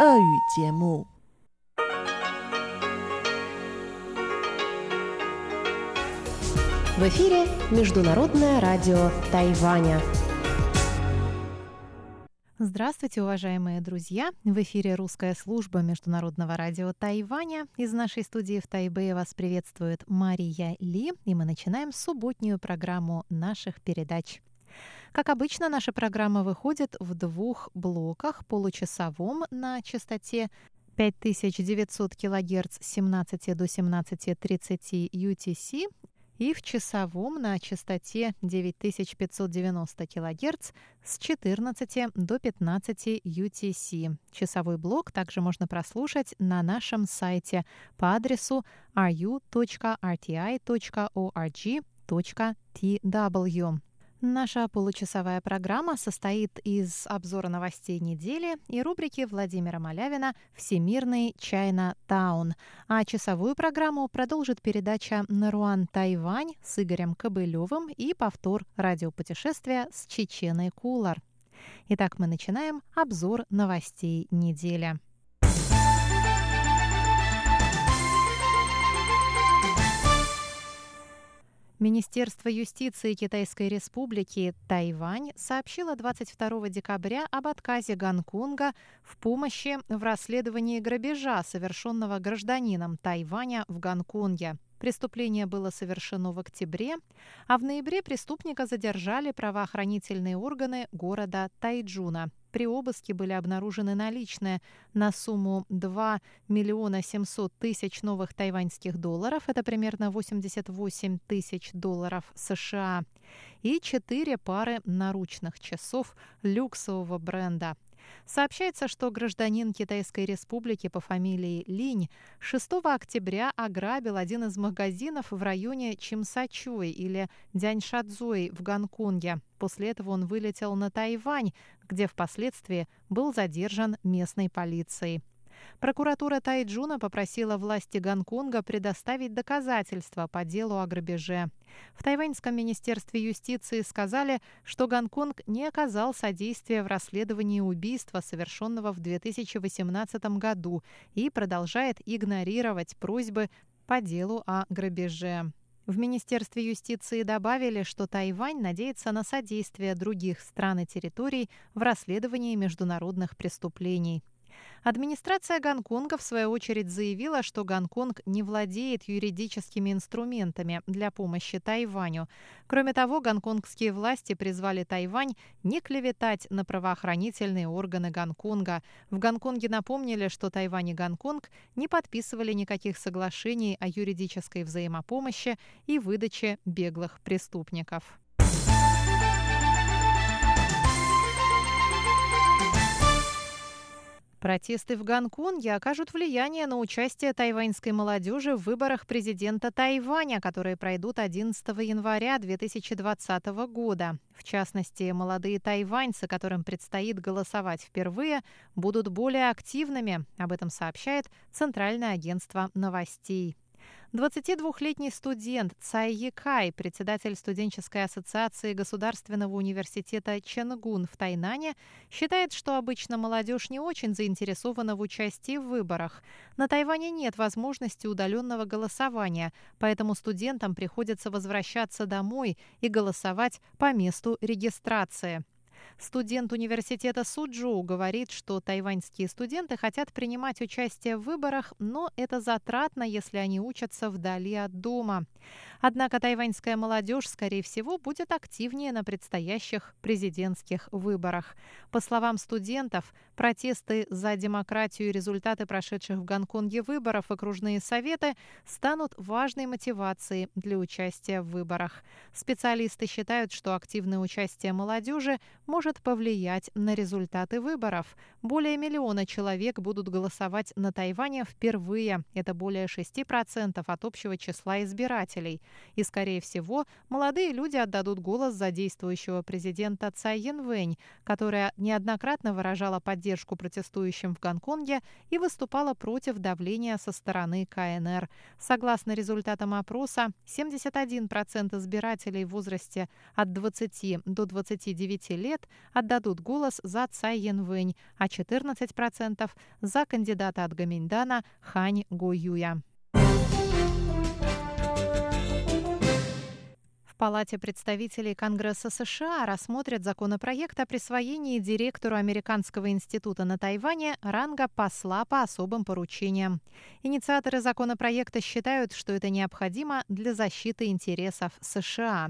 俄语节目。В эфире Международное радио Тайваня. Здравствуйте, уважаемые друзья! В эфире русская служба Международного радио Тайваня. Из нашей студии в Тайбэе вас приветствует Мария Ли, и мы начинаем субботнюю программу наших передач. Как обычно, наша программа выходит в двух блоках, получасовом на частоте 5900 кГц с 17 до 17.30 UTC и в часовом на частоте 9590 кГц с 14 до 15 UTC. Часовой блок также можно прослушать на нашем сайте по адресу ru.rti.org.tw. Наша получасовая программа состоит из обзора новостей недели и рубрики Владимира Малявина «Всемирный Чайна Таун». А часовую программу продолжит передача «Наруан Тайвань» с Игорем Кобылевым и повтор радиопутешествия с Чеченой Кулар. Итак, мы начинаем обзор новостей недели. Министерство юстиции Китайской Республики Тайвань сообщило 22 декабря об отказе Гонконга в помощи в расследовании грабежа, совершенного гражданином Тайваня в Гонконге. Преступление было совершено в октябре, а в ноябре преступника задержали правоохранительные органы города Тайджуна. При обыске были обнаружены наличные на сумму 2 миллиона 700 тысяч новых тайваньских долларов, это примерно 88 тысяч долларов США, и четыре пары наручных часов люксового бренда – Сообщается, что гражданин Китайской республики по фамилии Линь 6 октября ограбил один из магазинов в районе Чимсачуй или Дяньшадзуй в Гонконге. После этого он вылетел на Тайвань, где впоследствии был задержан местной полицией. Прокуратура Тайджуна попросила власти Гонконга предоставить доказательства по делу о грабеже. В Тайваньском министерстве юстиции сказали, что Гонконг не оказал содействия в расследовании убийства, совершенного в 2018 году, и продолжает игнорировать просьбы по делу о грабеже. В Министерстве юстиции добавили, что Тайвань надеется на содействие других стран и территорий в расследовании международных преступлений. Администрация Гонконга, в свою очередь, заявила, что Гонконг не владеет юридическими инструментами для помощи Тайваню. Кроме того, гонконгские власти призвали Тайвань не клеветать на правоохранительные органы Гонконга. В Гонконге напомнили, что Тайвань и Гонконг не подписывали никаких соглашений о юридической взаимопомощи и выдаче беглых преступников. Протесты в Гонконге окажут влияние на участие тайваньской молодежи в выборах президента Тайваня, которые пройдут 11 января 2020 года. В частности, молодые тайваньцы, которым предстоит голосовать впервые, будут более активными. Об этом сообщает Центральное агентство новостей. 22-летний студент Цай Якай, председатель студенческой ассоциации Государственного университета Ченгун в Тайнане, считает, что обычно молодежь не очень заинтересована в участии в выборах. На Тайване нет возможности удаленного голосования, поэтому студентам приходится возвращаться домой и голосовать по месту регистрации. Студент университета Суджоу говорит, что тайваньские студенты хотят принимать участие в выборах, но это затратно, если они учатся вдали от дома. Однако тайваньская молодежь, скорее всего, будет активнее на предстоящих президентских выборах. По словам студентов, протесты за демократию и результаты прошедших в Гонконге выборов окружные советы станут важной мотивацией для участия в выборах. Специалисты считают, что активное участие молодежи может повлиять на результаты выборов. Более миллиона человек будут голосовать на Тайване впервые. Это более 6% от общего числа избирателей. И, скорее всего, молодые люди отдадут голос за действующего президента Цай Янвэнь, которая неоднократно выражала поддержку протестующим в Гонконге и выступала против давления со стороны КНР. Согласно результатам опроса, 71% избирателей в возрасте от 20 до 29 лет отдадут голос за Цай Янвэнь, а 14% за кандидата от Гаминьдана Хань Гуюя. В Палате представителей Конгресса США рассмотрят законопроект о присвоении директору Американского института на Тайване ранга посла по особым поручениям. Инициаторы законопроекта считают, что это необходимо для защиты интересов США.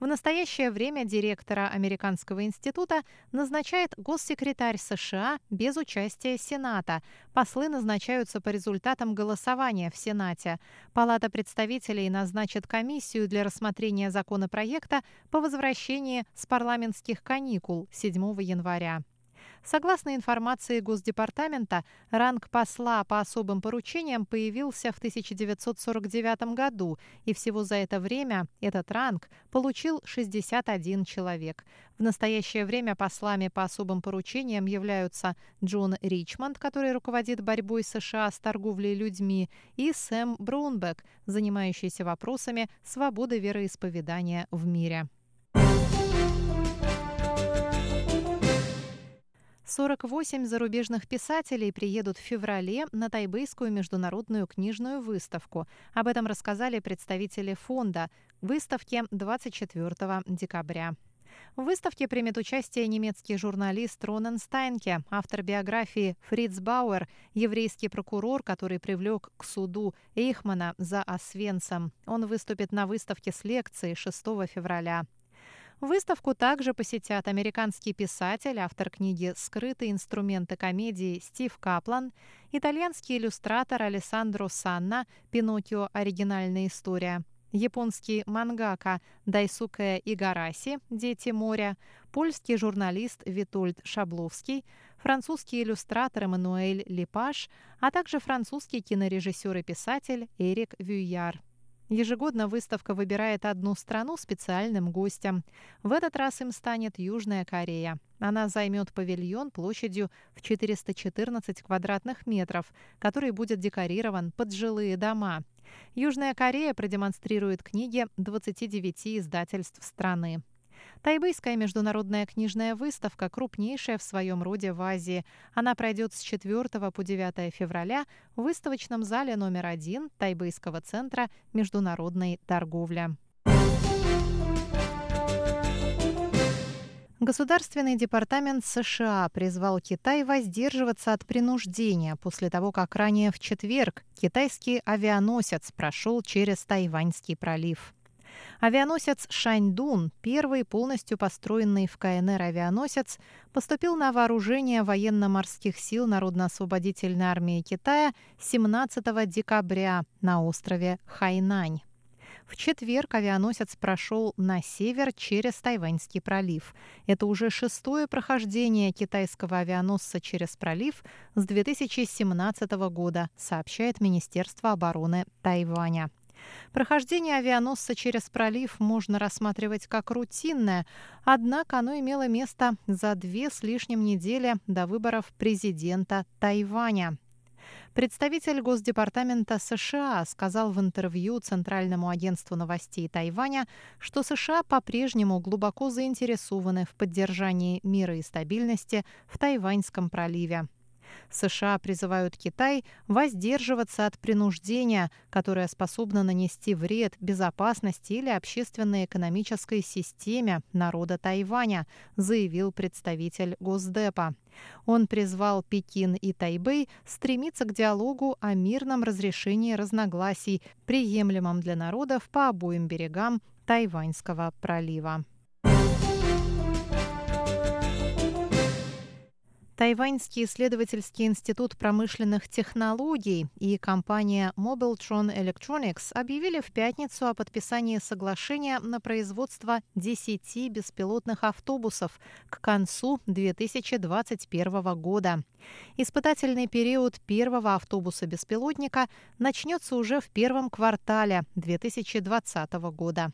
В настоящее время директора Американского института назначает госсекретарь США без участия Сената. Послы назначаются по результатам голосования в Сенате. Палата представителей назначит комиссию для рассмотрения законопроекта по возвращении с парламентских каникул 7 января. Согласно информации Госдепартамента, ранг посла по особым поручениям появился в 1949 году, и всего за это время этот ранг получил 61 человек. В настоящее время послами по особым поручениям являются Джон Ричмонд, который руководит борьбой США с торговлей людьми, и Сэм Браунбек, занимающийся вопросами свободы вероисповедания в мире. 48 зарубежных писателей приедут в феврале на Тайбэйскую международную книжную выставку. Об этом рассказали представители фонда выставки 24 декабря. В выставке примет участие немецкий журналист Ронен Стайнке, автор биографии Фриц Бауэр, еврейский прокурор, который привлек к суду Эйхмана за Освенцем. Он выступит на выставке с лекцией 6 февраля. Выставку также посетят американский писатель, автор книги «Скрытые инструменты комедии» Стив Каплан, итальянский иллюстратор Алессандро Санна «Пиноккио. Оригинальная история», японский мангака Дайсуке Игараси «Дети моря», польский журналист Витольд Шабловский, французский иллюстратор Эммануэль Липаш, а также французский кинорежиссер и писатель Эрик Вюяр. Ежегодно выставка выбирает одну страну специальным гостем. В этот раз им станет Южная Корея. Она займет павильон площадью в 414 квадратных метров, который будет декорирован под жилые дома. Южная Корея продемонстрирует книги 29 издательств страны. Тайбэйская международная книжная выставка крупнейшая в своем роде в Азии. Она пройдет с 4 по 9 февраля в выставочном зале номер один Тайбэйского центра международной торговли. Государственный департамент США призвал Китай воздерживаться от принуждения после того, как ранее в четверг китайский авианосец прошел через Тайваньский пролив. Авианосец «Шаньдун», первый полностью построенный в КНР авианосец, поступил на вооружение военно-морских сил Народно-освободительной армии Китая 17 декабря на острове Хайнань. В четверг авианосец прошел на север через Тайваньский пролив. Это уже шестое прохождение китайского авианосца через пролив с 2017 года, сообщает Министерство обороны Тайваня. Прохождение авианосца через пролив можно рассматривать как рутинное, однако оно имело место за две с лишним недели до выборов президента Тайваня. Представитель Госдепартамента США сказал в интервью Центральному агентству новостей Тайваня, что США по-прежнему глубоко заинтересованы в поддержании мира и стабильности в Тайваньском проливе. США призывают Китай воздерживаться от принуждения, которое способно нанести вред безопасности или общественно-экономической системе народа Тайваня, заявил представитель Госдепа. Он призвал Пекин и Тайбэй стремиться к диалогу о мирном разрешении разногласий, приемлемом для народов по обоим берегам Тайваньского пролива. Тайваньский исследовательский институт промышленных технологий и компания Mobiltron Electronics объявили в пятницу о подписании соглашения на производство 10 беспилотных автобусов к концу 2021 года. Испытательный период первого автобуса-беспилотника начнется уже в первом квартале 2020 года.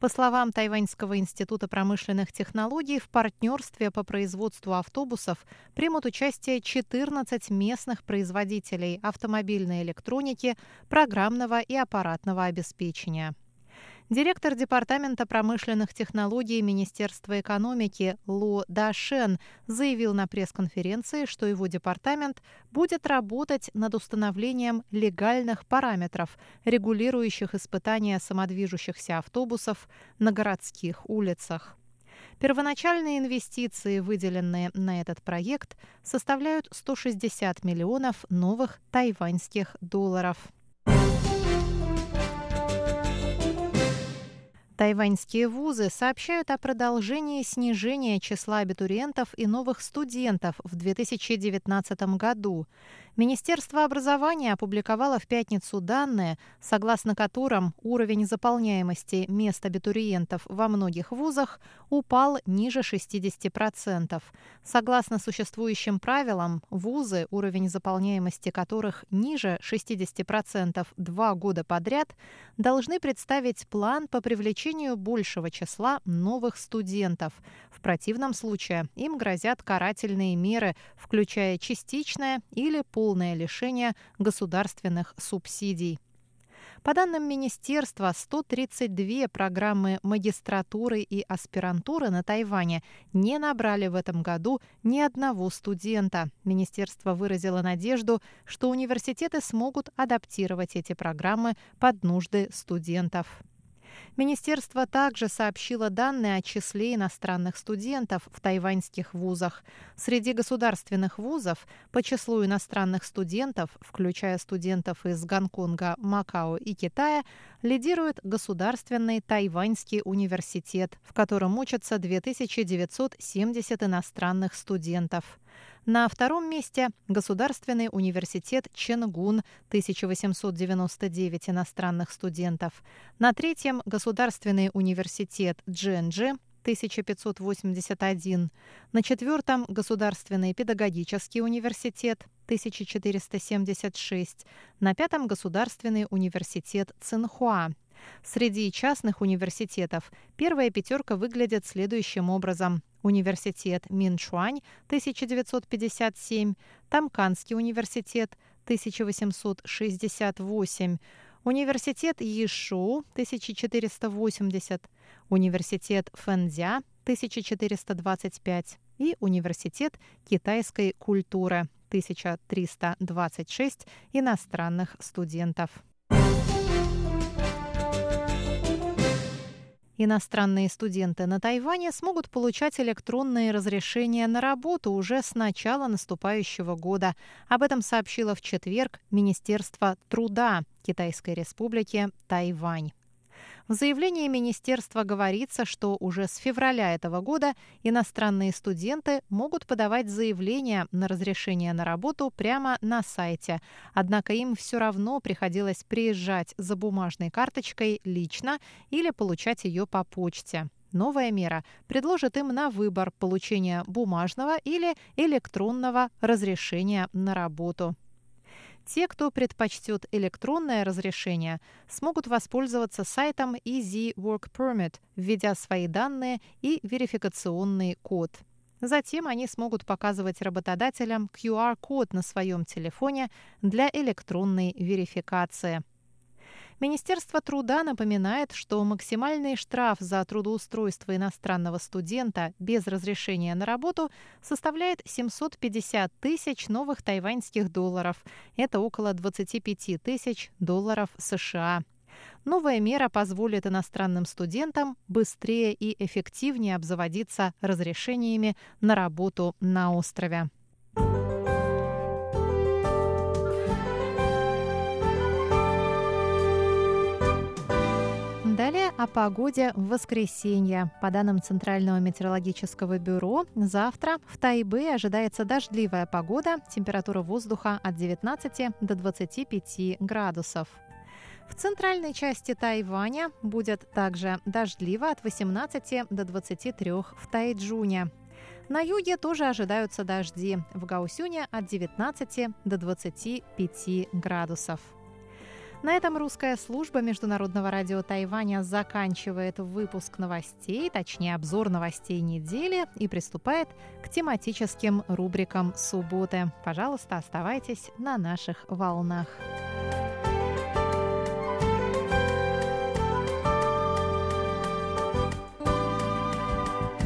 По словам Тайваньского института промышленных технологий, в партнерстве по производству автобусов примут участие 14 местных производителей автомобильной электроники, программного и аппаратного обеспечения. Директор Департамента промышленных технологий Министерства экономики Лу Дашен заявил на пресс-конференции, что его департамент будет работать над установлением легальных параметров, регулирующих испытания самодвижущихся автобусов на городских улицах. Первоначальные инвестиции, выделенные на этот проект, составляют 160 миллионов новых тайваньских долларов. Тайваньские вузы сообщают о продолжении снижения числа абитуриентов и новых студентов в 2019 году. Министерство образования опубликовало в пятницу данные, согласно которым уровень заполняемости мест абитуриентов во многих вузах упал ниже 60%. Согласно существующим правилам, вузы, уровень заполняемости которых ниже 60% два года подряд, должны представить план по привлечению большего числа новых студентов. В противном случае им грозят карательные меры, включая частичное или полное полное лишение государственных субсидий. По данным министерства, 132 программы магистратуры и аспирантуры на Тайване не набрали в этом году ни одного студента. Министерство выразило надежду, что университеты смогут адаптировать эти программы под нужды студентов. Министерство также сообщило данные о числе иностранных студентов в тайваньских вузах. Среди государственных вузов по числу иностранных студентов, включая студентов из Гонконга, Макао и Китая, лидирует Государственный Тайваньский университет, в котором учатся 2970 иностранных студентов. На втором месте Государственный университет Ченгун, 1899 иностранных студентов. На третьем Государственный университет Дженджи, 1581. На четвертом Государственный педагогический университет 1476. На пятом Государственный университет Цинхуа Среди частных университетов первая пятерка выглядит следующим образом. Университет Минчуань 1957, Тамканский университет 1868, Университет Ишу 1480, Университет Фэнзя 1425 и Университет китайской культуры 1326 иностранных студентов. Иностранные студенты на Тайване смогут получать электронные разрешения на работу уже с начала наступающего года. Об этом сообщило в четверг Министерство труда Китайской Республики Тайвань. В заявлении министерства говорится, что уже с февраля этого года иностранные студенты могут подавать заявления на разрешение на работу прямо на сайте. Однако им все равно приходилось приезжать за бумажной карточкой лично или получать ее по почте. Новая мера предложит им на выбор получения бумажного или электронного разрешения на работу. Те, кто предпочтет электронное разрешение, смогут воспользоваться сайтом Easy Work Permit, введя свои данные и верификационный код. Затем они смогут показывать работодателям QR-код на своем телефоне для электронной верификации. Министерство труда напоминает, что максимальный штраф за трудоустройство иностранного студента без разрешения на работу составляет 750 тысяч новых тайваньских долларов. Это около 25 тысяч долларов США. Новая мера позволит иностранным студентам быстрее и эффективнее обзаводиться разрешениями на работу на острове. О погоде в воскресенье. По данным Центрального метеорологического бюро, завтра в Тайбе ожидается дождливая погода, температура воздуха от 19 до 25 градусов. В центральной части Тайваня будет также дождливо от 18 до 23 в Тайджуне. На юге тоже ожидаются дожди. В Гаусюне от 19 до 25 градусов. На этом русская служба Международного радио Тайваня заканчивает выпуск новостей, точнее обзор новостей недели и приступает к тематическим рубрикам субботы. Пожалуйста, оставайтесь на наших волнах.